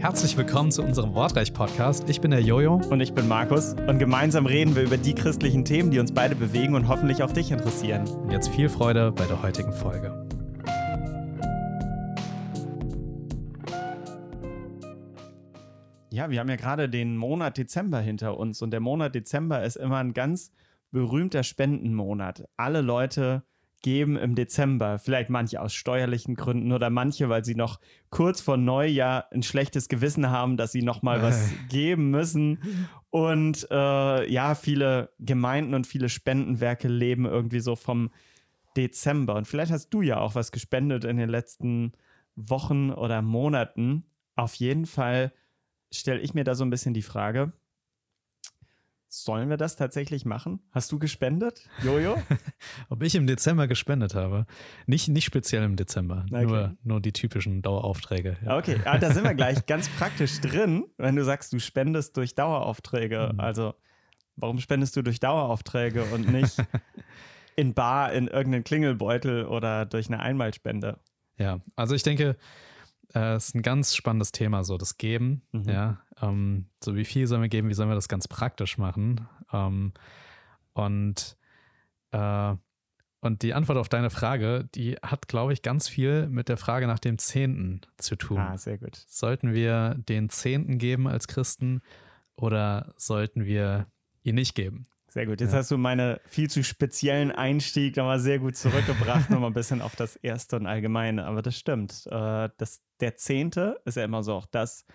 Herzlich willkommen zu unserem Wortreich-Podcast. Ich bin der Jojo. Und ich bin Markus. Und gemeinsam reden wir über die christlichen Themen, die uns beide bewegen und hoffentlich auch dich interessieren. Und jetzt viel Freude bei der heutigen Folge. Ja, wir haben ja gerade den Monat Dezember hinter uns. Und der Monat Dezember ist immer ein ganz berühmter Spendenmonat. Alle Leute geben im Dezember. Vielleicht manche aus steuerlichen Gründen oder manche, weil sie noch kurz vor Neujahr ein schlechtes Gewissen haben, dass sie noch mal was geben müssen. Und äh, ja, viele Gemeinden und viele Spendenwerke leben irgendwie so vom Dezember. Und vielleicht hast du ja auch was gespendet in den letzten Wochen oder Monaten. Auf jeden Fall stelle ich mir da so ein bisschen die Frage, Sollen wir das tatsächlich machen? Hast du gespendet, Jojo? Ob ich im Dezember gespendet habe? Nicht, nicht speziell im Dezember, okay. nur, nur die typischen Daueraufträge. Ja. Okay, ah, da sind wir gleich ganz praktisch drin, wenn du sagst, du spendest durch Daueraufträge. Mhm. Also, warum spendest du durch Daueraufträge und nicht in Bar, in irgendeinen Klingelbeutel oder durch eine Einmalspende? Ja, also ich denke, äh, ist ein ganz spannendes Thema, so das Geben. Mhm. Ja, ähm, so wie viel sollen wir geben, wie sollen wir das ganz praktisch machen? Ähm, und, äh, und die Antwort auf deine Frage, die hat, glaube ich, ganz viel mit der Frage nach dem Zehnten zu tun. Ah, sehr gut. Sollten wir den Zehnten geben als Christen oder sollten wir ihn nicht geben? Sehr gut. Jetzt ja. hast du meine viel zu speziellen Einstieg nochmal sehr gut zurückgebracht, nochmal ein bisschen auf das Erste und Allgemeine. Aber das stimmt. Äh, das, der Zehnte ist ja immer so auch das.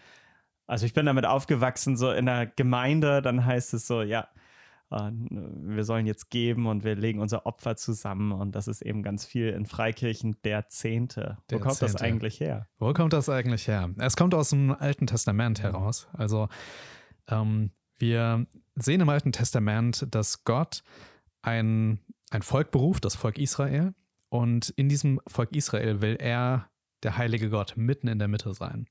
Also ich bin damit aufgewachsen, so in der Gemeinde, dann heißt es so, ja, äh, wir sollen jetzt geben und wir legen unser Opfer zusammen. Und das ist eben ganz viel in Freikirchen der Zehnte. Der Wo kommt Zehnte. das eigentlich her? Wo kommt das eigentlich her? Es kommt aus dem Alten Testament heraus. Also ähm, wir sehen im Alten Testament, dass Gott ein, ein Volk beruft, das Volk Israel. Und in diesem Volk Israel will er, der heilige Gott, mitten in der Mitte sein.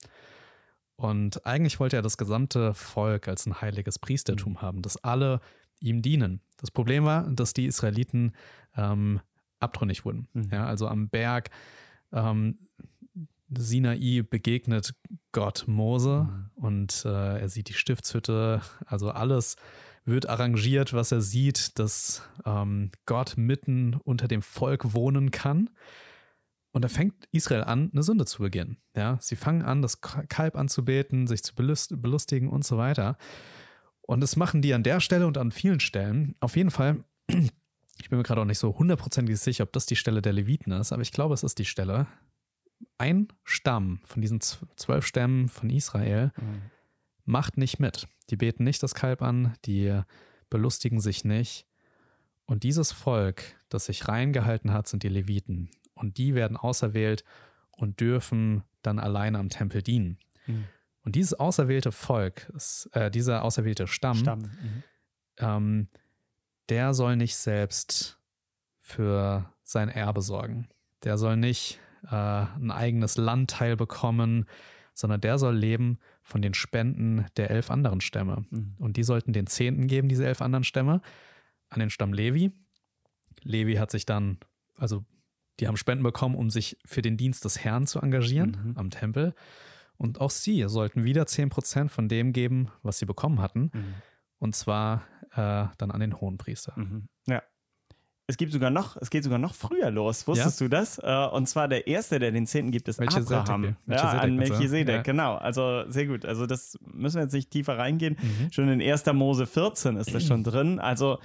Und eigentlich wollte er das gesamte Volk als ein heiliges Priestertum mhm. haben, dass alle ihm dienen. Das Problem war, dass die Israeliten ähm, abtrünnig wurden. Mhm. Ja, also am Berg ähm, Sinai begegnet Gott Mose mhm. und äh, er sieht die Stiftshütte, also alles wird arrangiert, was er sieht, dass ähm, Gott mitten unter dem Volk wohnen kann. Und da fängt Israel an, eine Sünde zu begehen. Ja, sie fangen an, das Kalb anzubeten, sich zu belustigen und so weiter. Und das machen die an der Stelle und an vielen Stellen. Auf jeden Fall, ich bin mir gerade auch nicht so hundertprozentig sicher, ob das die Stelle der Leviten ist, aber ich glaube, es ist die Stelle ein Stamm von diesen zwölf Stämmen von Israel mhm. macht nicht mit. Die beten nicht das Kalb an, die belustigen sich nicht. Und dieses Volk, das sich reingehalten hat, sind die Leviten. Und die werden auserwählt und dürfen dann alleine am Tempel dienen. Mhm. Und dieses auserwählte Volk, äh, dieser auserwählte Stamm, Stamm. Mhm. Ähm, der soll nicht selbst für sein Erbe sorgen. Der soll nicht äh, ein eigenes Landteil bekommen, sondern der soll leben von den Spenden der elf anderen Stämme. Mhm. Und die sollten den Zehnten geben, diese elf anderen Stämme, an den Stamm Levi. Levi hat sich dann, also die haben Spenden bekommen, um sich für den Dienst des Herrn zu engagieren mhm. am Tempel. Und auch sie sollten wieder 10% von dem geben, was sie bekommen hatten. Mhm. Und zwar äh, dann an den Hohenpriester. Mhm. Ja. Es gibt sogar noch, es geht sogar noch früher los. Wusstest ja? du das? Äh, und zwar der erste, der den Zehnten gibt, ist Abraham. Ja, an Melchisedek, ja. genau. Also sehr gut. Also das müssen wir jetzt nicht tiefer reingehen. Mhm. Schon in 1. Mose 14 ist das schon drin. Also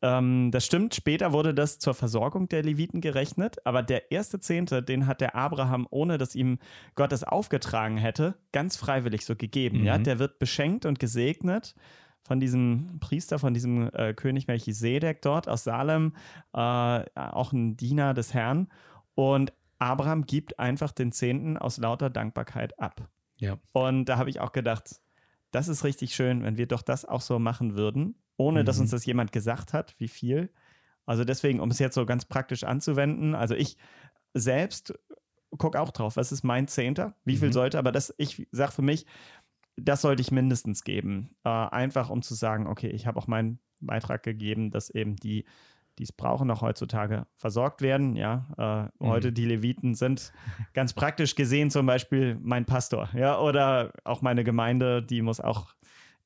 ähm, das stimmt, später wurde das zur Versorgung der Leviten gerechnet, aber der erste Zehnte, den hat der Abraham, ohne dass ihm Gott es aufgetragen hätte, ganz freiwillig so gegeben. Mhm. Ja? Der wird beschenkt und gesegnet von diesem Priester, von diesem äh, König Melchisedek dort aus Salem, äh, auch ein Diener des Herrn. Und Abraham gibt einfach den Zehnten aus lauter Dankbarkeit ab. Ja. Und da habe ich auch gedacht, das ist richtig schön, wenn wir doch das auch so machen würden, ohne mhm. dass uns das jemand gesagt hat, wie viel. Also deswegen, um es jetzt so ganz praktisch anzuwenden, also ich selbst gucke auch drauf, was ist mein Zehnter, wie viel mhm. sollte, aber das, ich sage für mich, das sollte ich mindestens geben. Äh, einfach um zu sagen, okay, ich habe auch meinen Beitrag gegeben, dass eben die, die es brauchen, auch heutzutage versorgt werden. Ja, äh, mhm. heute die Leviten sind ganz praktisch gesehen zum Beispiel mein Pastor, ja, oder auch meine Gemeinde, die muss auch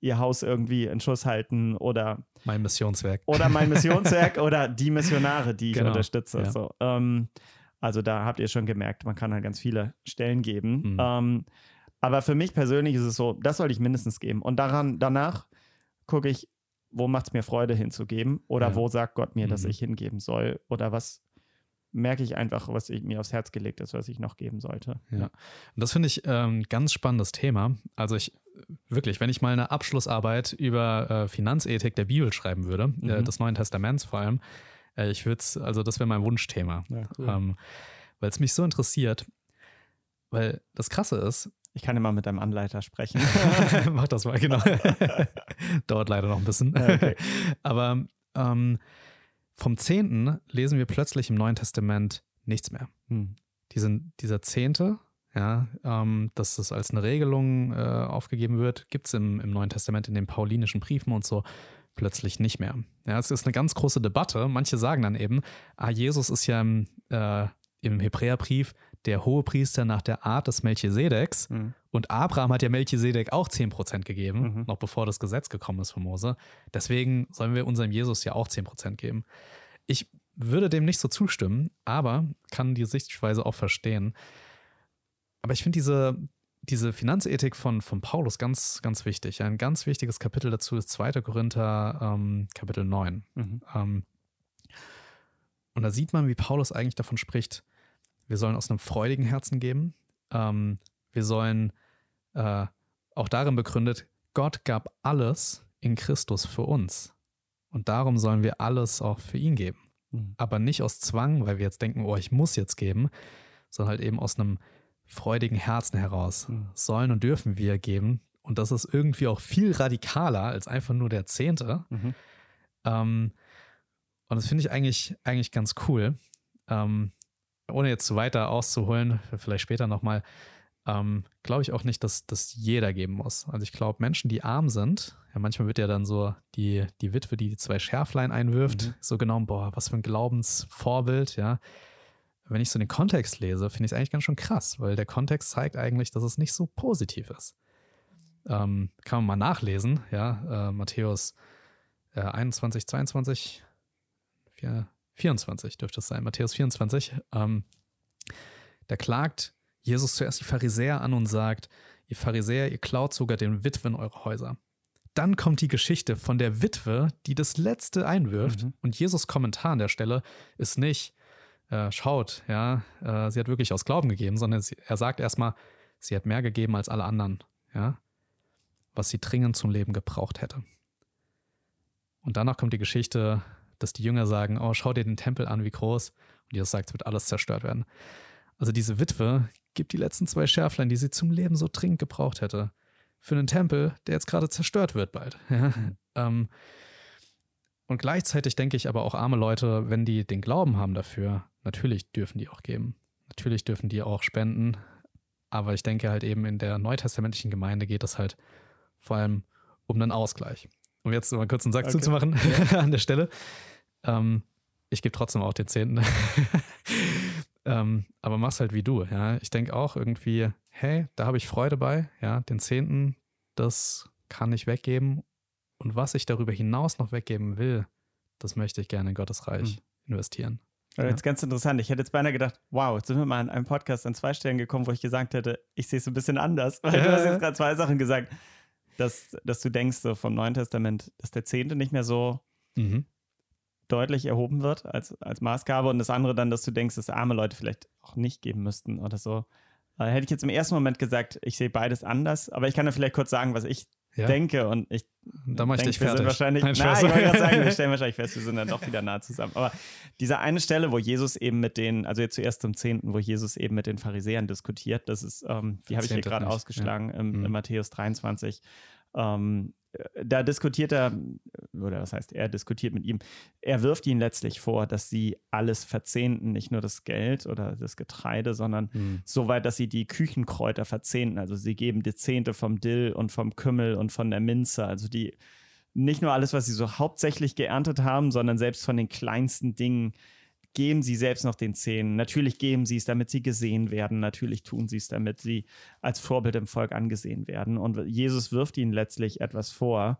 ihr Haus irgendwie in Schuss halten oder mein Missionswerk oder mein Missionswerk oder die Missionare, die ich genau. unterstütze. Ja. So, ähm, also da habt ihr schon gemerkt, man kann halt ganz viele Stellen geben. Mhm. Ähm, aber für mich persönlich ist es so, das soll ich mindestens geben. Und daran, danach gucke ich, wo macht es mir Freude hinzugeben oder ja. wo sagt Gott mir, dass mhm. ich hingeben soll oder was merke ich einfach, was ich, mir aufs Herz gelegt ist, was ich noch geben sollte. Ja, und das finde ich ein ähm, ganz spannendes Thema. Also ich wirklich, wenn ich mal eine Abschlussarbeit über äh, Finanzethik der Bibel schreiben würde, äh, mhm. äh, des Neuen Testaments vor allem, äh, ich würde es, also das wäre mein Wunschthema, ja, cool. ähm, weil es mich so interessiert. Weil das Krasse ist, ich kann immer mit deinem Anleiter sprechen. Mach das mal, genau. Dauert leider noch ein bisschen. Okay. Aber ähm, vom Zehnten lesen wir plötzlich im Neuen Testament nichts mehr. Hm. Diesen, dieser Zehnte, ja, ähm, dass es als eine Regelung äh, aufgegeben wird, gibt es im, im Neuen Testament in den paulinischen Briefen und so plötzlich nicht mehr. Ja, es ist eine ganz große Debatte. Manche sagen dann eben, ah, Jesus ist ja im, äh, im Hebräerbrief der Hohepriester nach der Art des Melchisedeks. Mhm. Und Abraham hat ja Melchisedek auch 10% gegeben, mhm. noch bevor das Gesetz gekommen ist von Mose. Deswegen sollen wir unserem Jesus ja auch 10% geben. Ich würde dem nicht so zustimmen, aber kann die Sichtweise auch verstehen. Aber ich finde diese, diese Finanzethik von, von Paulus ganz, ganz wichtig. Ein ganz wichtiges Kapitel dazu ist 2. Korinther ähm, Kapitel 9. Mhm. Ähm, und da sieht man, wie Paulus eigentlich davon spricht, wir sollen aus einem freudigen Herzen geben. Ähm, wir sollen äh, auch darin begründet, Gott gab alles in Christus für uns. Und darum sollen wir alles auch für ihn geben. Mhm. Aber nicht aus Zwang, weil wir jetzt denken, oh, ich muss jetzt geben, sondern halt eben aus einem freudigen Herzen heraus. Mhm. Sollen und dürfen wir geben. Und das ist irgendwie auch viel radikaler als einfach nur der Zehnte. Mhm. Ähm, und das finde ich eigentlich, eigentlich ganz cool. Ähm, ohne jetzt zu weiter auszuholen, vielleicht später nochmal, ähm, glaube ich auch nicht, dass das jeder geben muss. Also ich glaube, Menschen, die arm sind, ja, manchmal wird ja dann so die, die Witwe, die, die zwei Schärflein einwirft, mhm. so genommen, boah, was für ein Glaubensvorbild, ja. Wenn ich so den Kontext lese, finde ich es eigentlich ganz schön krass, weil der Kontext zeigt eigentlich, dass es nicht so positiv ist. Ähm, kann man mal nachlesen, ja, äh, Matthäus äh, 21, 22, 4, 24 dürfte es sein, Matthäus 24. Ähm, da klagt Jesus zuerst die Pharisäer an und sagt, ihr Pharisäer, ihr klaut sogar den Witwen eure Häuser. Dann kommt die Geschichte von der Witwe, die das Letzte einwirft. Mhm. Und Jesus Kommentar an der Stelle ist nicht, äh, schaut, ja, äh, sie hat wirklich aus Glauben gegeben, sondern sie, er sagt erstmal, sie hat mehr gegeben als alle anderen, ja, was sie dringend zum Leben gebraucht hätte. Und danach kommt die Geschichte dass die Jünger sagen, oh, schau dir den Tempel an, wie groß. Und Jesus sagt, es wird alles zerstört werden. Also diese Witwe gibt die letzten zwei Schärflein, die sie zum Leben so dringend gebraucht hätte, für einen Tempel, der jetzt gerade zerstört wird bald. Mhm. Ähm, und gleichzeitig denke ich aber auch arme Leute, wenn die den Glauben haben dafür, natürlich dürfen die auch geben. Natürlich dürfen die auch spenden. Aber ich denke halt eben in der neutestamentlichen Gemeinde geht es halt vor allem um einen Ausgleich. Um jetzt mal kurz einen Sack okay. zuzumachen ja. an der Stelle. Ähm, ich gebe trotzdem auch den Zehnten. ähm, aber mach's halt wie du, ja. Ich denke auch irgendwie, hey, da habe ich Freude bei, ja, den Zehnten, das kann ich weggeben. Und was ich darüber hinaus noch weggeben will, das möchte ich gerne in Gottes Reich hm. investieren. Ja. Jetzt ganz interessant. Ich hätte jetzt beinahe gedacht, wow, jetzt sind wir mal in einem Podcast an zwei Stellen gekommen, wo ich gesagt hätte, ich sehe es ein bisschen anders. Weil ja. du hast jetzt gerade zwei Sachen gesagt, dass, dass du denkst so vom Neuen Testament, dass der Zehnte nicht mehr so mhm deutlich erhoben wird als, als Maßgabe und das andere dann, dass du denkst, dass arme Leute vielleicht auch nicht geben müssten oder so. Äh, hätte ich jetzt im ersten Moment gesagt, ich sehe beides anders, aber ich kann ja vielleicht kurz sagen, was ich ja. denke und ich da mache ich dich fertig. Wahrscheinlich, Nein, na, ich wollte sagen, wir stellen wahrscheinlich fest, wir sind dann doch wieder nah zusammen. Aber diese eine Stelle, wo Jesus eben mit den, also jetzt zuerst zum Zehnten, wo Jesus eben mit den Pharisäern diskutiert, das ist, ähm, die habe ich hier gerade ausgeschlagen ja. im, mhm. Matthäus 23. Ähm, da diskutiert er, oder was heißt, er diskutiert mit ihm, er wirft ihnen letztlich vor, dass sie alles verzehnten, nicht nur das Geld oder das Getreide, sondern mhm. so weit, dass sie die Küchenkräuter verzehnten. Also sie geben die Zehnte vom Dill und vom Kümmel und von der Minze, also die nicht nur alles, was sie so hauptsächlich geerntet haben, sondern selbst von den kleinsten Dingen geben sie selbst noch den Zehn. Natürlich geben sie es, damit sie gesehen werden. Natürlich tun sie es, damit sie als Vorbild im Volk angesehen werden. Und Jesus wirft ihnen letztlich etwas vor.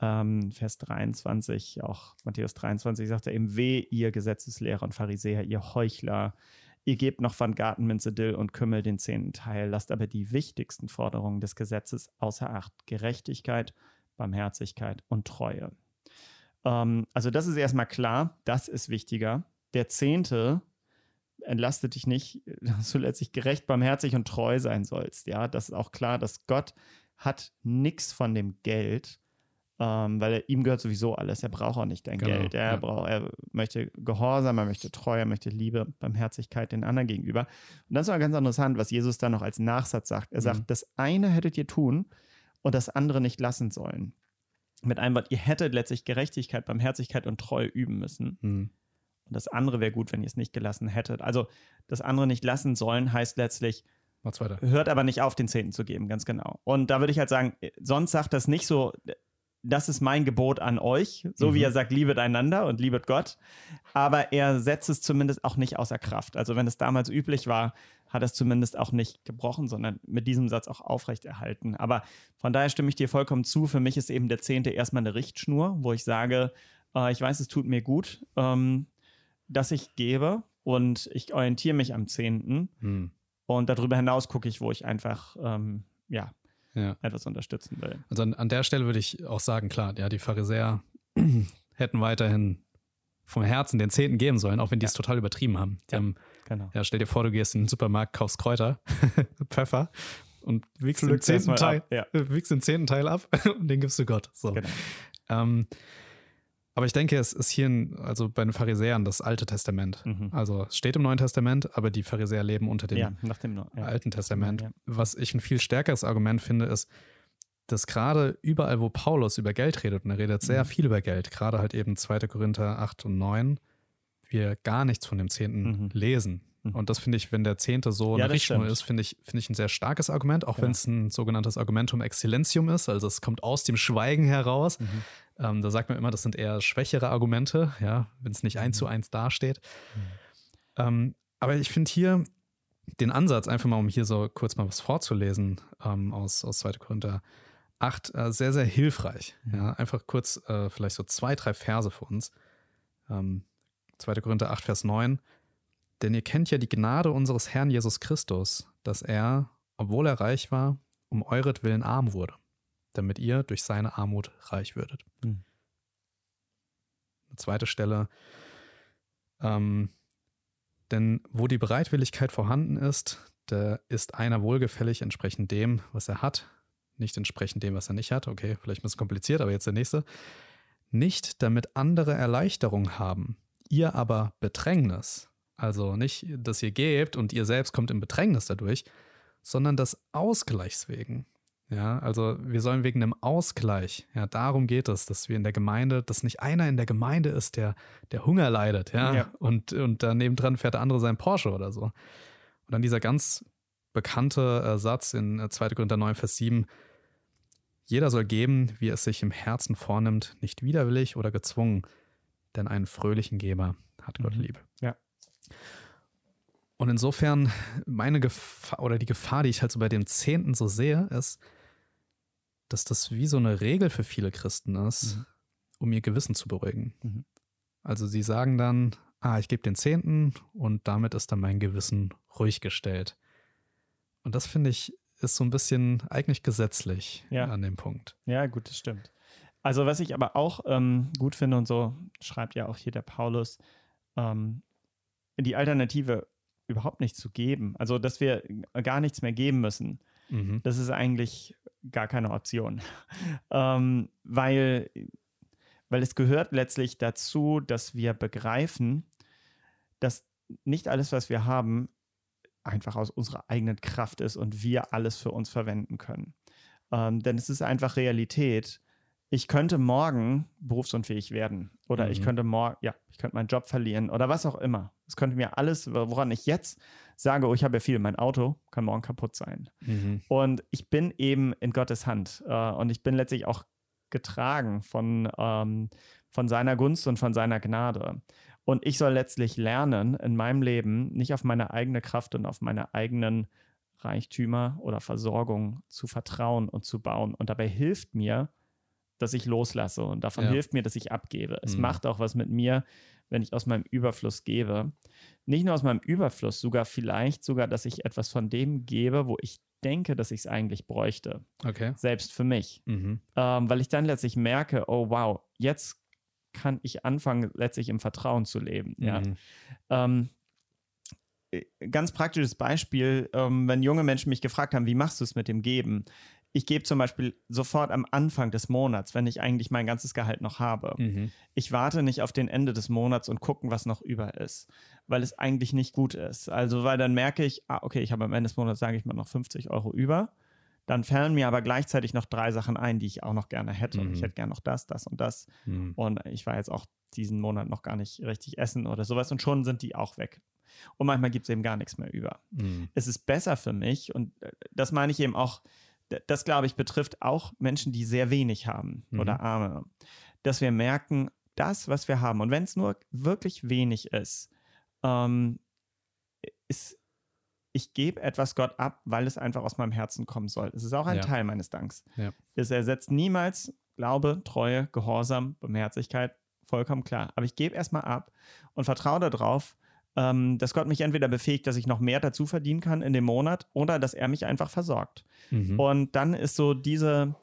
Ähm, Vers 23, auch Matthäus 23, sagt er eben, weh, ihr Gesetzeslehrer und Pharisäer, ihr Heuchler. Ihr gebt noch von Gartenminze, Dill und Kümmel den zehnten Teil, lasst aber die wichtigsten Forderungen des Gesetzes außer Acht. Gerechtigkeit, Barmherzigkeit und Treue. Ähm, also das ist erstmal klar, das ist wichtiger der Zehnte entlastet dich nicht, dass du letztlich gerecht, barmherzig und treu sein sollst. Ja, das ist auch klar, dass Gott hat nichts von dem Geld, ähm, weil er, ihm gehört sowieso alles. Er braucht auch nicht dein genau, Geld. Er, ja. braucht, er möchte Gehorsam, er möchte Treue, er möchte Liebe, Barmherzigkeit den anderen gegenüber. Und das ist auch ganz interessant, was Jesus dann noch als Nachsatz sagt. Er mhm. sagt, das eine hättet ihr tun und das andere nicht lassen sollen. Mit einem Wort, ihr hättet letztlich Gerechtigkeit, Barmherzigkeit und Treue üben müssen. Mhm. Das andere wäre gut, wenn ihr es nicht gelassen hättet. Also das andere nicht lassen sollen heißt letztlich, hört aber nicht auf, den Zehnten zu geben, ganz genau. Und da würde ich halt sagen, sonst sagt das nicht so, das ist mein Gebot an euch, so mhm. wie er sagt, liebet einander und liebet Gott. Aber er setzt es zumindest auch nicht außer Kraft. Also wenn es damals üblich war, hat er es zumindest auch nicht gebrochen, sondern mit diesem Satz auch aufrechterhalten. Aber von daher stimme ich dir vollkommen zu. Für mich ist eben der Zehnte erstmal eine Richtschnur, wo ich sage, äh, ich weiß, es tut mir gut. Ähm, das ich gebe und ich orientiere mich am 10. Hm. Und darüber hinaus gucke ich, wo ich einfach, ähm, ja, ja, etwas unterstützen will. Also an, an, der Stelle würde ich auch sagen, klar, ja, die Pharisäer hätten weiterhin vom Herzen den Zehnten geben sollen, auch wenn die es total übertrieben haben. Die ja, haben, genau. ja, stell dir vor, du gehst in den Supermarkt, kaufst Kräuter, Pfeffer und wiegst den, zehnten Teil, ja. wiegst den zehnten Teil ab und den gibst du Gott. So. Genau. Ähm, aber ich denke, es ist hier, ein, also bei den Pharisäern, das Alte Testament. Mhm. Also es steht im Neuen Testament, aber die Pharisäer leben unter dem, ja, dem ja. Alten Testament. Ja, Was ich ein viel stärkeres Argument finde, ist, dass gerade überall, wo Paulus über Geld redet, und er redet sehr mhm. viel über Geld, gerade halt eben 2. Korinther 8 und 9, wir gar nichts von dem Zehnten mhm. lesen. Mhm. Und das finde ich, wenn der Zehnte so eine Richtschnur ist, finde ich, finde ich ein sehr starkes Argument, auch wenn es ein sogenanntes Argumentum excellentium ist, also es kommt aus dem Schweigen heraus. Ähm, da sagt man immer, das sind eher schwächere Argumente, ja, wenn es nicht eins zu mhm. eins dasteht. Mhm. Ähm, aber ich finde hier den Ansatz, einfach mal, um hier so kurz mal was vorzulesen ähm, aus, aus 2. Korinther 8, äh, sehr, sehr hilfreich. Mhm. Ja, einfach kurz äh, vielleicht so zwei, drei Verse für uns. Ähm, 2. Korinther 8, Vers 9. Denn ihr kennt ja die Gnade unseres Herrn Jesus Christus, dass er, obwohl er reich war, um euretwillen arm wurde, damit ihr durch seine Armut reich würdet. Mhm. Eine zweite Stelle. Ähm, denn wo die Bereitwilligkeit vorhanden ist, da ist einer wohlgefällig entsprechend dem, was er hat, nicht entsprechend dem, was er nicht hat. Okay, vielleicht ein bisschen kompliziert, aber jetzt der nächste. Nicht damit andere Erleichterung haben, ihr aber Bedrängnis. Also nicht, dass ihr gebt und ihr selbst kommt in Bedrängnis dadurch, sondern das Ausgleichs wegen. Ja, also wir sollen wegen einem Ausgleich, ja, darum geht es, dass wir in der Gemeinde, dass nicht einer in der Gemeinde ist, der, der Hunger leidet, ja, ja. Und, und daneben dran fährt der andere sein Porsche oder so. Und dann dieser ganz bekannte äh, Satz in 2. Äh, Korinther 9, Vers 7, jeder soll geben, wie es sich im Herzen vornimmt, nicht widerwillig oder gezwungen, denn einen fröhlichen Geber hat Gott mhm. lieb. Ja. Und insofern, meine Gefahr oder die Gefahr, die ich halt so bei dem Zehnten so sehe, ist, dass das wie so eine Regel für viele Christen ist, mhm. um ihr Gewissen zu beruhigen. Mhm. Also sie sagen dann, ah, ich gebe den Zehnten und damit ist dann mein Gewissen ruhig gestellt. Und das finde ich ist so ein bisschen eigentlich gesetzlich ja. an dem Punkt. Ja, gut, das stimmt. Also was ich aber auch ähm, gut finde und so schreibt ja auch hier der Paulus, ähm, die Alternative überhaupt nichts zu geben. Also, dass wir gar nichts mehr geben müssen. Mhm. Das ist eigentlich gar keine Option. ähm, weil, weil es gehört letztlich dazu, dass wir begreifen, dass nicht alles, was wir haben, einfach aus unserer eigenen Kraft ist und wir alles für uns verwenden können. Ähm, denn es ist einfach Realität, ich könnte morgen berufsunfähig werden oder mhm. ich könnte morgen, ja, ich könnte meinen Job verlieren oder was auch immer. Es könnte mir alles, woran ich jetzt sage, oh, ich habe ja viel, mein Auto kann morgen kaputt sein. Mhm. Und ich bin eben in Gottes Hand äh, und ich bin letztlich auch getragen von, ähm, von seiner Gunst und von seiner Gnade. Und ich soll letztlich lernen, in meinem Leben nicht auf meine eigene Kraft und auf meine eigenen Reichtümer oder Versorgung zu vertrauen und zu bauen. Und dabei hilft mir, dass ich loslasse und davon ja. hilft mir, dass ich abgebe. Es mhm. macht auch was mit mir, wenn ich aus meinem Überfluss gebe. Nicht nur aus meinem Überfluss, sogar vielleicht sogar, dass ich etwas von dem gebe, wo ich denke, dass ich es eigentlich bräuchte. Okay. Selbst für mich. Mhm. Ähm, weil ich dann letztlich merke, oh wow, jetzt kann ich anfangen, letztlich im Vertrauen zu leben. Mhm. Ja. Ähm, äh, ganz praktisches Beispiel, ähm, wenn junge Menschen mich gefragt haben, wie machst du es mit dem Geben? Ich gebe zum Beispiel sofort am Anfang des Monats, wenn ich eigentlich mein ganzes Gehalt noch habe. Mhm. Ich warte nicht auf den Ende des Monats und gucken, was noch über ist, weil es eigentlich nicht gut ist. Also, weil dann merke ich, ah, okay, ich habe am Ende des Monats, sage ich mal, noch 50 Euro über. Dann fallen mir aber gleichzeitig noch drei Sachen ein, die ich auch noch gerne hätte. Mhm. Ich hätte gerne noch das, das und das. Mhm. Und ich war jetzt auch diesen Monat noch gar nicht richtig essen oder sowas und schon sind die auch weg. Und manchmal gibt es eben gar nichts mehr über. Mhm. Es ist besser für mich und äh, das meine ich eben auch, das glaube ich betrifft auch Menschen, die sehr wenig haben mhm. oder Arme, dass wir merken, das, was wir haben, und wenn es nur wirklich wenig ist, ähm, ist ich gebe etwas Gott ab, weil es einfach aus meinem Herzen kommen soll. Es ist auch ein ja. Teil meines Danks. Ja. Es ersetzt niemals Glaube, Treue, Gehorsam, Barmherzigkeit, vollkommen klar. Aber ich gebe erstmal ab und vertraue darauf, ähm, dass Gott mich entweder befähigt, dass ich noch mehr dazu verdienen kann in dem Monat oder dass er mich einfach versorgt. Mhm. Und dann ist so diese,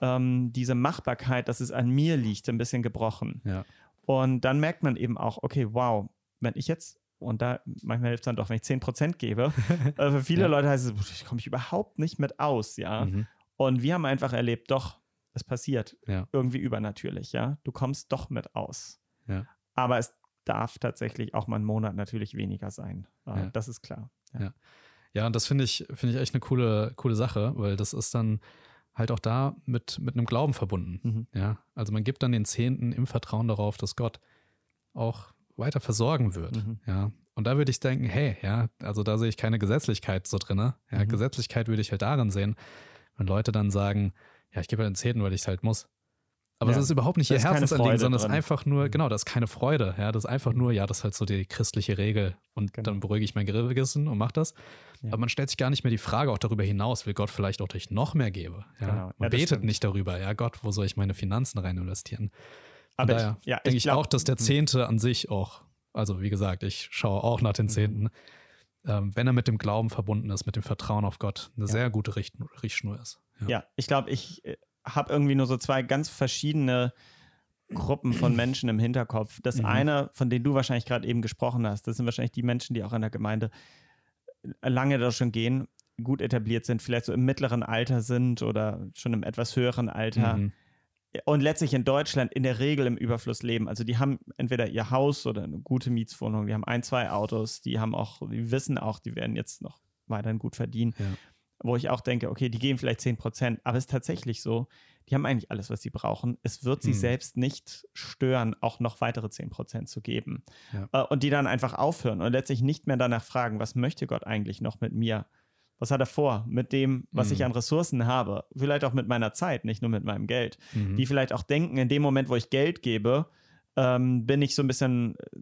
ähm, diese Machbarkeit, dass es an mir liegt, ein bisschen gebrochen. Ja. Und dann merkt man eben auch, okay, wow, wenn ich jetzt und da manchmal hilft es dann doch, wenn ich 10% gebe. äh, für viele ja. Leute heißt es, ich komme ich überhaupt nicht mit aus, ja. Mhm. Und wir haben einfach erlebt, doch, es passiert. Ja. Irgendwie übernatürlich, ja. Du kommst doch mit aus. Ja. Aber es darf tatsächlich auch mal einen Monat natürlich weniger sein. Äh, das ist klar. Ja, ja. und das finde ich, finde ich echt eine coole, coole Sache, weil das ist dann halt auch da mit, mit einem Glauben verbunden. Mhm. Ja. Also man gibt dann den Zehnten im Vertrauen darauf, dass Gott auch weiter versorgen wird. Mhm. Ja. Und da würde ich denken, hey, ja, also da sehe ich keine Gesetzlichkeit so drin. Ja, mhm. Gesetzlichkeit würde ich halt darin sehen, wenn Leute dann sagen, ja, ich gebe halt den Zehnten, weil ich es halt muss. Aber ja. das ist überhaupt nicht ihr Herzensanliegen, sondern es ist einfach nur, mhm. genau, das ist keine Freude. Ja, das ist einfach nur, ja, das ist halt so die christliche Regel. Und genau. dann beruhige ich mein Gewissen und mache das. Ja. Aber man stellt sich gar nicht mehr die Frage auch darüber hinaus, will Gott vielleicht auch durch noch mehr gebe. Ja? Genau. Man betet stimmt. nicht darüber, ja Gott, wo soll ich meine Finanzen rein investieren? Aber daher ich, ja, denke ich, glaub, auch, dass der hm. Zehnte an sich auch, also wie gesagt, ich schaue auch nach den mhm. Zehnten, ähm, wenn er mit dem Glauben verbunden ist, mit dem Vertrauen auf Gott, eine ja. sehr gute Richt Richtschnur ist. Ja, ja ich glaube, ich äh, habe irgendwie nur so zwei ganz verschiedene Gruppen von Menschen im Hinterkopf. Das mhm. eine, von denen du wahrscheinlich gerade eben gesprochen hast, das sind wahrscheinlich die Menschen, die auch in der Gemeinde lange da schon gehen, gut etabliert sind, vielleicht so im mittleren Alter sind oder schon im etwas höheren Alter. Mhm und letztlich in Deutschland in der Regel im Überfluss leben. Also die haben entweder ihr Haus oder eine gute Mietswohnung, die haben ein, zwei Autos, die haben auch, die wissen auch, die werden jetzt noch weiterhin gut verdienen. Ja. Wo ich auch denke, okay, die geben vielleicht 10 Prozent, aber es ist tatsächlich so, die haben eigentlich alles, was sie brauchen. Es wird sie hm. selbst nicht stören, auch noch weitere 10 Prozent zu geben. Ja. Äh, und die dann einfach aufhören und letztlich nicht mehr danach fragen, was möchte Gott eigentlich noch mit mir? Was hat er vor mit dem, was mhm. ich an Ressourcen habe? Vielleicht auch mit meiner Zeit, nicht nur mit meinem Geld. Mhm. Die vielleicht auch denken, in dem Moment, wo ich Geld gebe, ähm, bin ich so ein bisschen äh,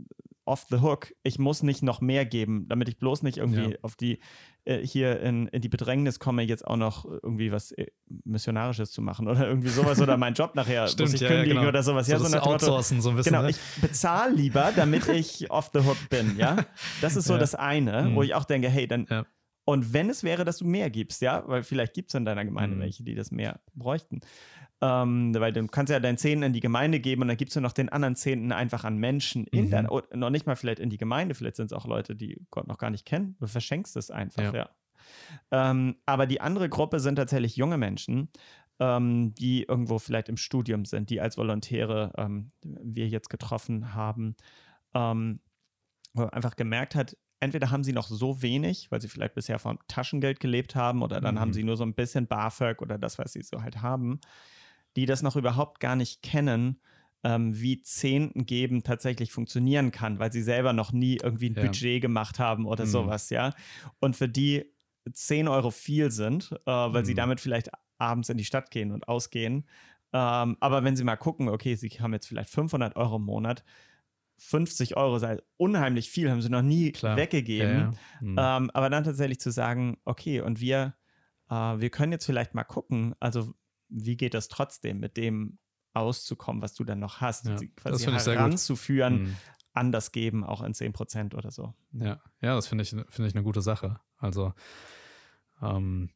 off the hook. Ich muss nicht noch mehr geben, damit ich bloß nicht irgendwie ja. auf die äh, hier in, in, die Bedrängnis komme, jetzt auch noch irgendwie was äh, Missionarisches zu machen oder irgendwie sowas oder meinen Job nachher Stimmt, muss ich ja, kündigen genau. oder sowas. So, ja, so nach outsourcen, so ein bisschen. Genau, ne? ich bezahle lieber, damit ich off the hook bin, ja. Das ist so ja. das eine, mhm. wo ich auch denke, hey, dann ja. Und wenn es wäre, dass du mehr gibst, ja, weil vielleicht gibt es in deiner Gemeinde mhm. welche, die das mehr bräuchten. Ähm, weil du kannst ja deinen Zehnten in die Gemeinde geben und dann gibst du noch den anderen Zehnten einfach an Menschen in mhm. deiner, noch nicht mal vielleicht in die Gemeinde, vielleicht sind es auch Leute, die Gott noch gar nicht kennen. Du verschenkst es einfach, ja. ja. Ähm, aber die andere Gruppe sind tatsächlich junge Menschen, ähm, die irgendwo vielleicht im Studium sind, die als Volontäre ähm, wir jetzt getroffen haben, ähm, einfach gemerkt hat, entweder haben sie noch so wenig, weil sie vielleicht bisher vom Taschengeld gelebt haben, oder dann mhm. haben sie nur so ein bisschen BAföG oder das, was sie so halt haben, die das noch überhaupt gar nicht kennen, ähm, wie Zehnten geben tatsächlich funktionieren kann, weil sie selber noch nie irgendwie ein ja. Budget gemacht haben oder mhm. sowas, ja. Und für die 10 Euro viel sind, äh, weil mhm. sie damit vielleicht abends in die Stadt gehen und ausgehen Ähm, aber wenn Sie mal gucken, okay, Sie haben jetzt vielleicht 500 Euro im Monat, 50 Euro sei unheimlich viel, haben Sie noch nie Klar. weggegeben. Ja, ja. Mhm. Ähm, aber dann tatsächlich zu sagen, okay, und wir, äh, wir können jetzt vielleicht mal gucken, also wie geht das trotzdem mit dem auszukommen, was du dann noch hast, ja, quasi heranzuführen mhm. an das Geben, auch in 10 Prozent oder so. Ja, ja, das finde ich, find ich eine gute Sache. Also, ähm,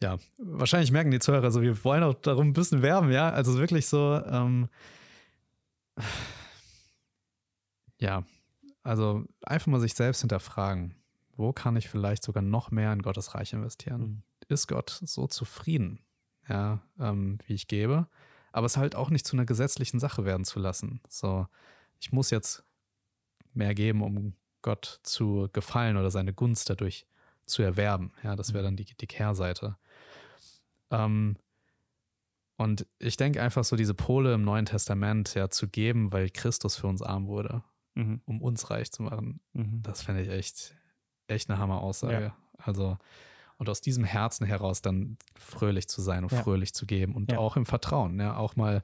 ja, wahrscheinlich merken die Zuhörer so, wir wollen auch darum ein bisschen werben, ja. Also wirklich so, ähm, ja, also einfach mal sich selbst hinterfragen. Wo kann ich vielleicht sogar noch mehr in Gottes Reich investieren? Mhm. Ist Gott so zufrieden, ja, ähm, wie ich gebe? Aber es halt auch nicht zu einer gesetzlichen Sache werden zu lassen. So, ich muss jetzt mehr geben, um Gott zu gefallen oder seine Gunst dadurch zu erwerben. Ja, das wäre mhm. dann die, die Kehrseite. Ähm, und ich denke einfach so diese Pole im Neuen Testament ja zu geben, weil Christus für uns arm wurde, mhm. um uns reich zu machen, mhm. das fände ich echt, echt eine Hammer-Aussage. Ja. Also, und aus diesem Herzen heraus dann fröhlich zu sein und ja. fröhlich zu geben und ja. auch im Vertrauen, ja, auch mal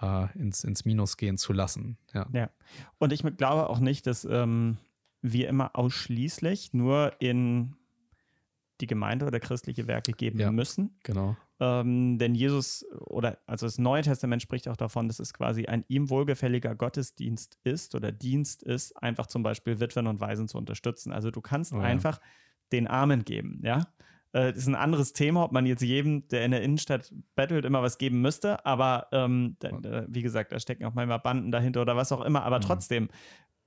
äh, ins, ins Minus gehen zu lassen. Ja. Und ich glaube auch nicht, dass ähm, wir immer ausschließlich nur in die Gemeinde oder christliche Werke geben müssen. Genau. Ähm, denn Jesus oder also das Neue Testament spricht auch davon, dass es quasi ein ihm wohlgefälliger Gottesdienst ist oder Dienst ist, einfach zum Beispiel Witwen und Waisen zu unterstützen. Also du kannst oh, einfach ja. den Armen geben, ja. Äh, das ist ein anderes Thema, ob man jetzt jedem, der in der Innenstadt bettelt, immer was geben müsste. Aber ähm, da, wie gesagt, da stecken auch manchmal Banden dahinter oder was auch immer. Aber mhm. trotzdem,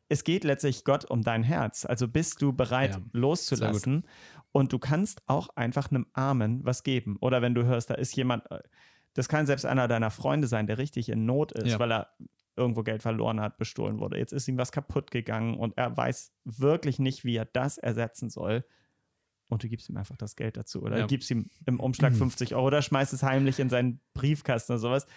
es geht letztlich Gott um dein Herz. Also bist du bereit, ja, loszulassen. Und du kannst auch einfach einem Armen was geben. Oder wenn du hörst, da ist jemand, äh, das kann selbst einer deiner Freunde sein, der richtig in Not ist, ja. weil er irgendwo Geld verloren hat, bestohlen wurde. Jetzt ist ihm was kaputt gegangen und er weiß wirklich nicht, wie er das ersetzen soll. Und du gibst ihm einfach das Geld dazu. Oder ja. gibst ihm im Umschlag 50 Euro oder schmeißt es heimlich in seinen Briefkasten oder sowas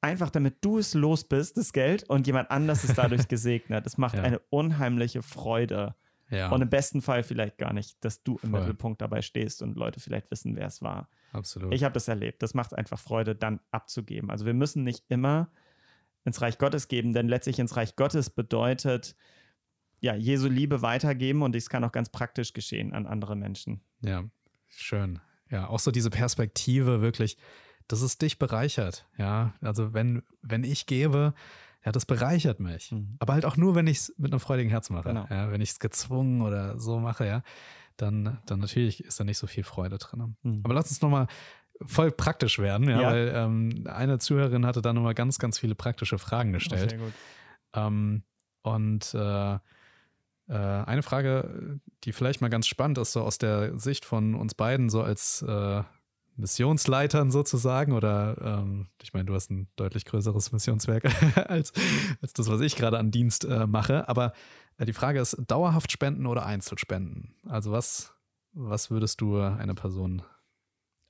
einfach damit du es los bist, das Geld, und jemand anders ist dadurch gesegnet. Das macht ja. eine unheimliche Freude. Ja. Und im besten Fall vielleicht gar nicht, dass du im Voll. Mittelpunkt dabei stehst und Leute vielleicht wissen, wer es war. Absolut. Ich habe das erlebt. Das macht einfach Freude, dann abzugeben. Also wir müssen nicht immer ins Reich Gottes geben, denn letztlich ins Reich Gottes bedeutet, ja, Jesu Liebe weitergeben und dies kann auch ganz praktisch geschehen an andere Menschen. Ja, schön. Ja, auch so diese Perspektive wirklich, dass es dich bereichert. Ja, also wenn, wenn ich gebe, ja, das bereichert mich. Mhm. Aber halt auch nur, wenn ich es mit einem freudigen Herz mache. Genau. Ja, wenn ich es gezwungen oder so mache, ja, dann, dann natürlich ist da nicht so viel Freude drin. Mhm. Aber lass uns nochmal voll praktisch werden, ja, ja. weil ähm, eine Zuhörerin hatte da nochmal ganz, ganz viele praktische Fragen gestellt. Oh, sehr gut. Ähm, und äh, äh, eine Frage, die vielleicht mal ganz spannend ist, so aus der Sicht von uns beiden, so als äh, Missionsleitern sozusagen oder ähm, ich meine, du hast ein deutlich größeres Missionswerk als, als das, was ich gerade an Dienst äh, mache. Aber äh, die Frage ist, dauerhaft spenden oder Einzelspenden? Also was, was würdest du einer Person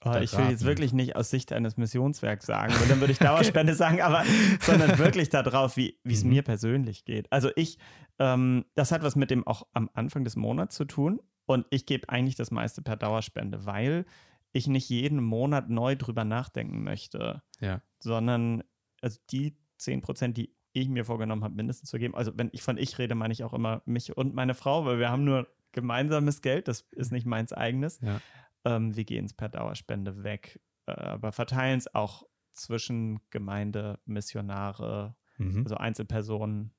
Oh, ich will jetzt wirklich nicht aus Sicht eines Missionswerks sagen, weil dann würde ich Dauerspende sagen, aber sondern wirklich darauf, wie es mhm. mir persönlich geht. Also ich, ähm, das hat was mit dem auch am Anfang des Monats zu tun und ich gebe eigentlich das meiste per Dauerspende, weil ich nicht jeden Monat neu drüber nachdenken möchte, ja. sondern also die 10 Prozent, die ich mir vorgenommen habe, mindestens zu geben. Also wenn ich von ich rede, meine ich auch immer mich und meine Frau, weil wir haben nur gemeinsames Geld, das ist nicht meins eigenes. Ja. Ähm, wir gehen es per Dauerspende weg, äh, aber verteilen es auch zwischen Gemeinde, Missionare, mhm. also Einzelpersonen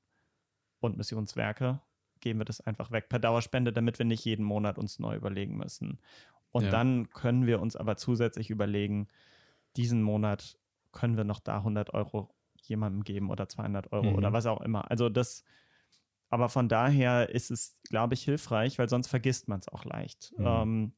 und Missionswerke geben wir das einfach weg per Dauerspende, damit wir nicht jeden Monat uns neu überlegen müssen. Und ja. dann können wir uns aber zusätzlich überlegen, diesen Monat können wir noch da 100 Euro jemandem geben oder 200 Euro mhm. oder was auch immer. Also das, aber von daher ist es, glaube ich, hilfreich, weil sonst vergisst man es auch leicht. Mhm. Ähm,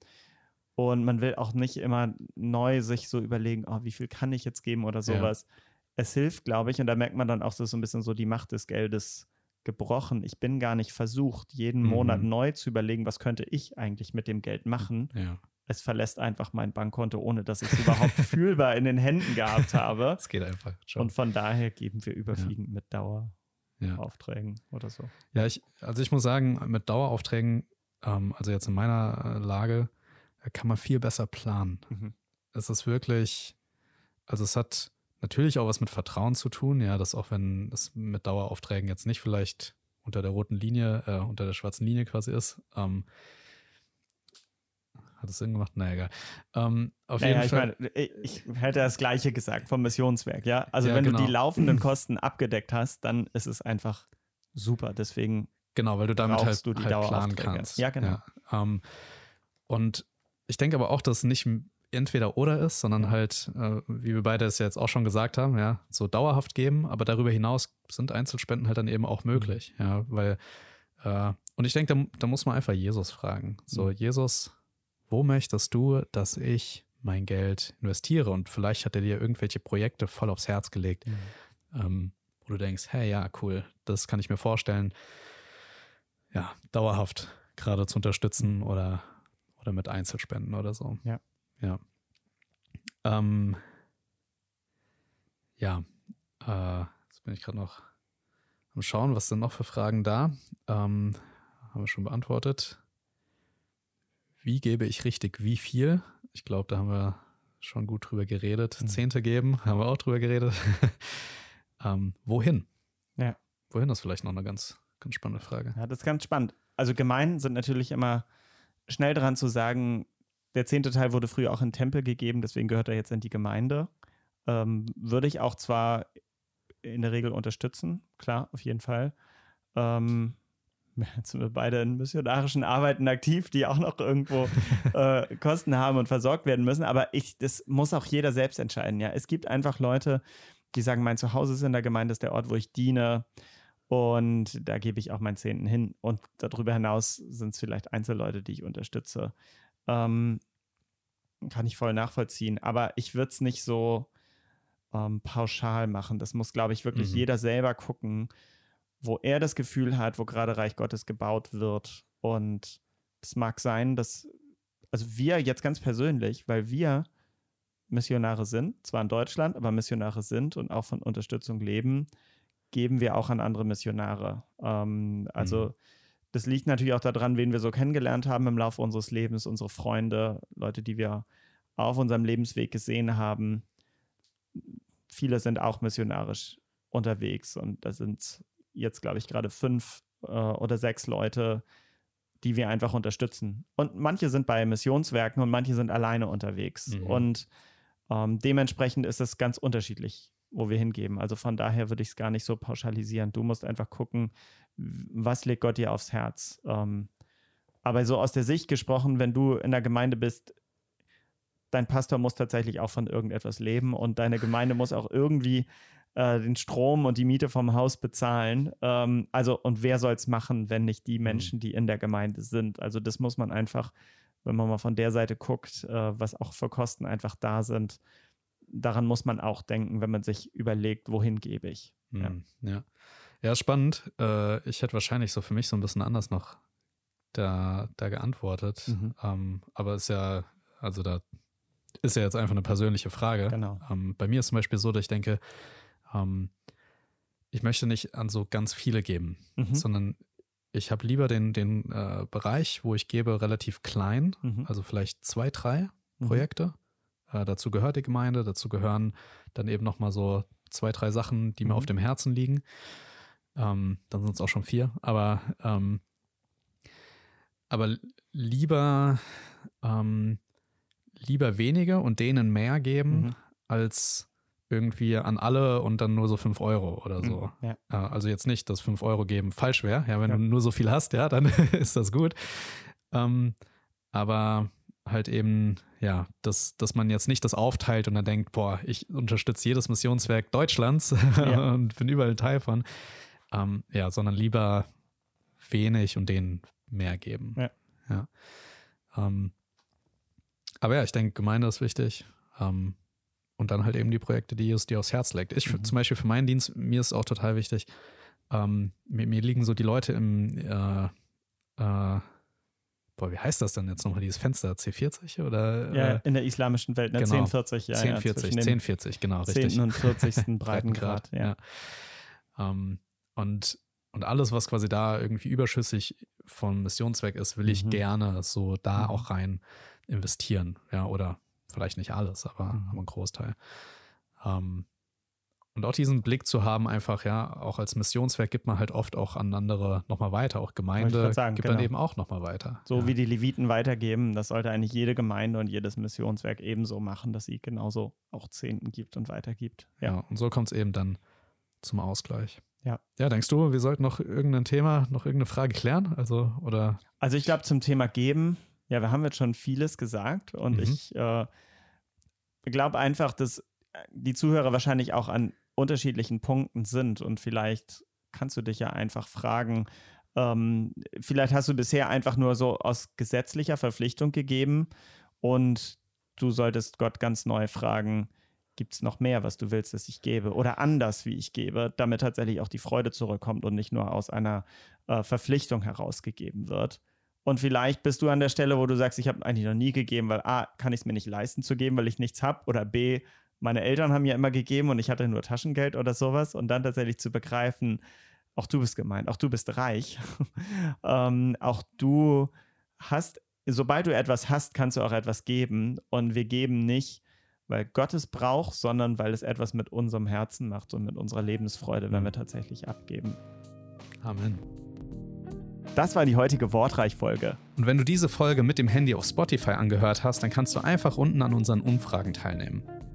und man will auch nicht immer neu sich so überlegen, oh, wie viel kann ich jetzt geben oder sowas. Ja. Es hilft, glaube ich, und da merkt man dann auch so, so ein bisschen so die Macht des Geldes gebrochen. Ich bin gar nicht versucht, jeden mhm. Monat neu zu überlegen, was könnte ich eigentlich mit dem Geld machen. Ja. Es verlässt einfach mein Bankkonto, ohne dass ich es überhaupt fühlbar in den Händen gehabt habe. Es geht einfach. Schon. Und von daher geben wir überwiegend ja. mit Daueraufträgen ja. oder so. Ja, ich, also ich muss sagen, mit Daueraufträgen, ähm, also jetzt in meiner äh, Lage, äh, kann man viel besser planen. Mhm. Es ist wirklich, also es hat natürlich auch was mit Vertrauen zu tun, ja, dass auch wenn es mit Daueraufträgen jetzt nicht vielleicht unter der roten Linie, äh, unter der schwarzen Linie quasi ist, ähm, hat es Sinn gemacht? Naja, egal. Ähm, auf naja, jeden Fall. Ich, meine, ich hätte das Gleiche gesagt vom Missionswerk, ja. Also ja, wenn genau. du die laufenden Kosten abgedeckt hast, dann ist es einfach super. Deswegen genau, weil du damit halt, du die halt planen kannst. Ja, genau. Ja, ähm, und ich denke aber auch, dass nicht entweder oder ist, sondern halt, äh, wie wir beide es ja jetzt auch schon gesagt haben, ja, so dauerhaft geben, aber darüber hinaus sind Einzelspenden halt dann eben auch möglich, mhm. ja, weil, äh, und ich denke, da, da, muss man einfach Jesus fragen. So, mhm. Jesus, wo möchtest du, dass ich mein Geld investiere? Und vielleicht hat er dir irgendwelche Projekte voll aufs Herz gelegt, mhm. ähm, wo du denkst, hey, ja, cool, das kann ich mir vorstellen, ja, dauerhaft gerade zu unterstützen oder, oder mit Einzelspenden oder so. Ja. Ja. Ähm, ja, äh, jetzt bin ich gerade noch am Schauen, was sind noch für Fragen da. Ähm, haben wir schon beantwortet. Wie gebe ich richtig wie viel? Ich glaube, da haben wir schon gut drüber geredet. Mhm. Zehnte geben, haben wir auch drüber geredet. ähm, wohin? Ja. Wohin ist vielleicht noch eine ganz, ganz spannende Frage. Ja, das ist ganz spannend. Also Gemeinden sind natürlich immer schnell dran zu sagen, der zehnte Teil wurde früher auch in Tempel gegeben, deswegen gehört er jetzt in die Gemeinde. Ähm, würde ich auch zwar in der Regel unterstützen, klar, auf jeden Fall. Ähm, jetzt sind wir beide in missionarischen Arbeiten aktiv, die auch noch irgendwo äh, Kosten haben und versorgt werden müssen. Aber ich, das muss auch jeder selbst entscheiden. Ja, es gibt einfach Leute, die sagen, mein Zuhause ist in der Gemeinde, ist der Ort, wo ich diene. Und da gebe ich auch meinen Zehnten hin. Und darüber hinaus sind es vielleicht Einzelleute, die ich unterstütze. Ähm, kann ich voll nachvollziehen. Aber ich würde es nicht so ähm, pauschal machen. Das muss, glaube ich, wirklich mhm. jeder selber gucken, wo er das Gefühl hat, wo gerade Reich Gottes gebaut wird. Und es mag sein, dass, also wir jetzt ganz persönlich, weil wir Missionare sind, zwar in Deutschland, aber Missionare sind und auch von Unterstützung leben, geben wir auch an andere Missionare. Ähm, also mhm das liegt natürlich auch daran, wen wir so kennengelernt haben im Laufe unseres Lebens, unsere Freunde, Leute, die wir auf unserem Lebensweg gesehen haben. Viele sind auch missionarisch unterwegs und da sind jetzt, glaube ich, gerade fünf äh, oder sechs Leute, die wir einfach unterstützen. Und manche sind bei Missionswerken und manche sind alleine unterwegs. Mhm. Und ähm, dementsprechend ist es ganz unterschiedlich, wo wir hingeben. Also von daher würde ich es gar nicht so pauschalisieren. Du musst einfach gucken, was legt Gott dir aufs Herz? Ähm, aber so aus der Sicht gesprochen, wenn du in der Gemeinde bist, dein Pastor muss tatsächlich auch von irgendetwas leben und deine Gemeinde muss auch irgendwie äh, den Strom und die Miete vom Haus bezahlen. Ähm, also, und wer soll es machen, wenn nicht die mhm. Menschen, die in der Gemeinde sind? Also, das muss man einfach, wenn man mal von der Seite guckt, äh, was auch für Kosten einfach da sind, daran muss man auch denken, wenn man sich überlegt, wohin gebe ich. Ja. ja. Ja, spannend. Äh, ich hätte wahrscheinlich so für mich so ein bisschen anders noch da, da geantwortet. Mhm. Ähm, aber ist ja, also da ist ja jetzt einfach eine persönliche Frage. Genau. Ähm, bei mir ist zum Beispiel so, dass ich denke, ähm, ich möchte nicht an so ganz viele geben, mhm. sondern ich habe lieber den, den äh, Bereich, wo ich gebe, relativ klein, mhm. also vielleicht zwei, drei mhm. Projekte. Äh, dazu gehört die Gemeinde, dazu gehören dann eben nochmal so zwei, drei Sachen, die mir mhm. auf dem Herzen liegen. Ähm, dann sind es auch schon vier. Aber, ähm, aber lieber, ähm, lieber wenige und denen mehr geben, mhm. als irgendwie an alle und dann nur so fünf Euro oder so. Mhm, ja. Also jetzt nicht, dass fünf Euro geben falsch wäre. Ja, wenn ja. du nur so viel hast, ja, dann ist das gut. Ähm, aber halt eben, ja, dass, dass man jetzt nicht das aufteilt und dann denkt, boah, ich unterstütze jedes Missionswerk Deutschlands ja. und bin überall Teil von, ähm, ja, sondern lieber wenig und denen mehr geben. Ja. ja. Ähm, aber ja, ich denke, Gemeinde ist wichtig. Ähm, und dann halt eben die Projekte, die Jesus dir aufs Herz legt. Ich mhm. zum Beispiel für meinen Dienst, mir ist auch total wichtig, ähm, mir, mir, liegen so die Leute im, äh, äh, boah, wie heißt das dann jetzt nochmal, dieses Fenster, C40 oder? Ja, äh, in der islamischen Welt, ne? Genau. 1040, ja. 1040, ja, 1040, genau, richtig. 10. und 40. Breitengrad, ja. ja. Ähm, und, und alles, was quasi da irgendwie überschüssig vom Missionszweck ist, will ich mhm. gerne so da mhm. auch rein investieren. Ja, oder vielleicht nicht alles, aber, mhm. aber ein Großteil. Ähm, und auch diesen Blick zu haben, einfach, ja, auch als Missionswerk gibt man halt oft auch an andere nochmal weiter. Auch Gemeinde sagen, gibt genau. dann eben auch nochmal weiter. So ja. wie die Leviten weitergeben, das sollte eigentlich jede Gemeinde und jedes Missionswerk ebenso machen, dass sie genauso auch Zehnten gibt und weitergibt. Ja, ja und so kommt es eben dann zum Ausgleich. Ja. Ja, denkst du, wir sollten noch irgendein Thema, noch irgendeine Frage klären? Also, oder? Also ich glaube zum Thema Geben, ja, wir haben jetzt schon vieles gesagt und mhm. ich äh, glaube einfach, dass die Zuhörer wahrscheinlich auch an unterschiedlichen Punkten sind und vielleicht kannst du dich ja einfach fragen, ähm, vielleicht hast du bisher einfach nur so aus gesetzlicher Verpflichtung gegeben und du solltest Gott ganz neu fragen, gibt es noch mehr, was du willst, dass ich gebe oder anders, wie ich gebe, damit tatsächlich auch die Freude zurückkommt und nicht nur aus einer äh, Verpflichtung herausgegeben wird. Und vielleicht bist du an der Stelle, wo du sagst, ich habe eigentlich noch nie gegeben, weil A, kann ich es mir nicht leisten zu geben, weil ich nichts habe oder B, meine Eltern haben ja immer gegeben und ich hatte nur Taschengeld oder sowas und dann tatsächlich zu begreifen, auch du bist gemeint, auch du bist reich, ähm, auch du hast, sobald du etwas hast, kannst du auch etwas geben und wir geben nicht, weil Gott es braucht, sondern weil es etwas mit unserem Herzen macht und mit unserer Lebensfreude, wenn wir tatsächlich abgeben. Amen. Das war die heutige Wortreich-Folge. Und wenn du diese Folge mit dem Handy auf Spotify angehört hast, dann kannst du einfach unten an unseren Umfragen teilnehmen.